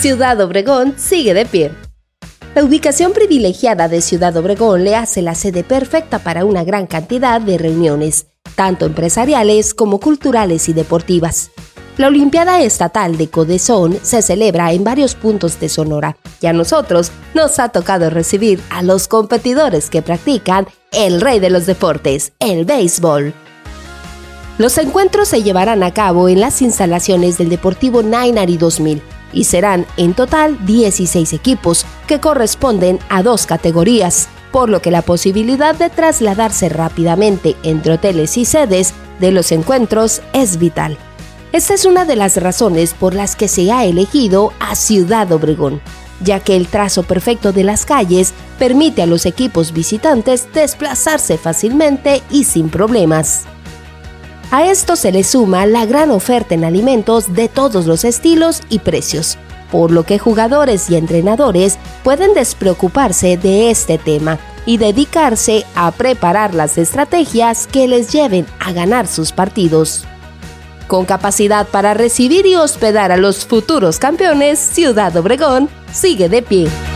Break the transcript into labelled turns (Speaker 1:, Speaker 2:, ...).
Speaker 1: Ciudad Obregón sigue de pie. La ubicación privilegiada de Ciudad Obregón le hace la sede perfecta para una gran cantidad de reuniones, tanto empresariales como culturales y deportivas. La Olimpiada Estatal de Codezón se celebra en varios puntos de Sonora y a nosotros nos ha tocado recibir a los competidores que practican el rey de los deportes, el béisbol. Los encuentros se llevarán a cabo en las instalaciones del Deportivo Nainari 2000 y serán en total 16 equipos que corresponden a dos categorías, por lo que la posibilidad de trasladarse rápidamente entre hoteles y sedes de los encuentros es vital. Esta es una de las razones por las que se ha elegido a Ciudad Obregón, ya que el trazo perfecto de las calles permite a los equipos visitantes desplazarse fácilmente y sin problemas. A esto se le suma la gran oferta en alimentos de todos los estilos y precios, por lo que jugadores y entrenadores pueden despreocuparse de este tema y dedicarse a preparar las estrategias que les lleven a ganar sus partidos. Con capacidad para recibir y hospedar a los futuros campeones, Ciudad Obregón sigue de pie.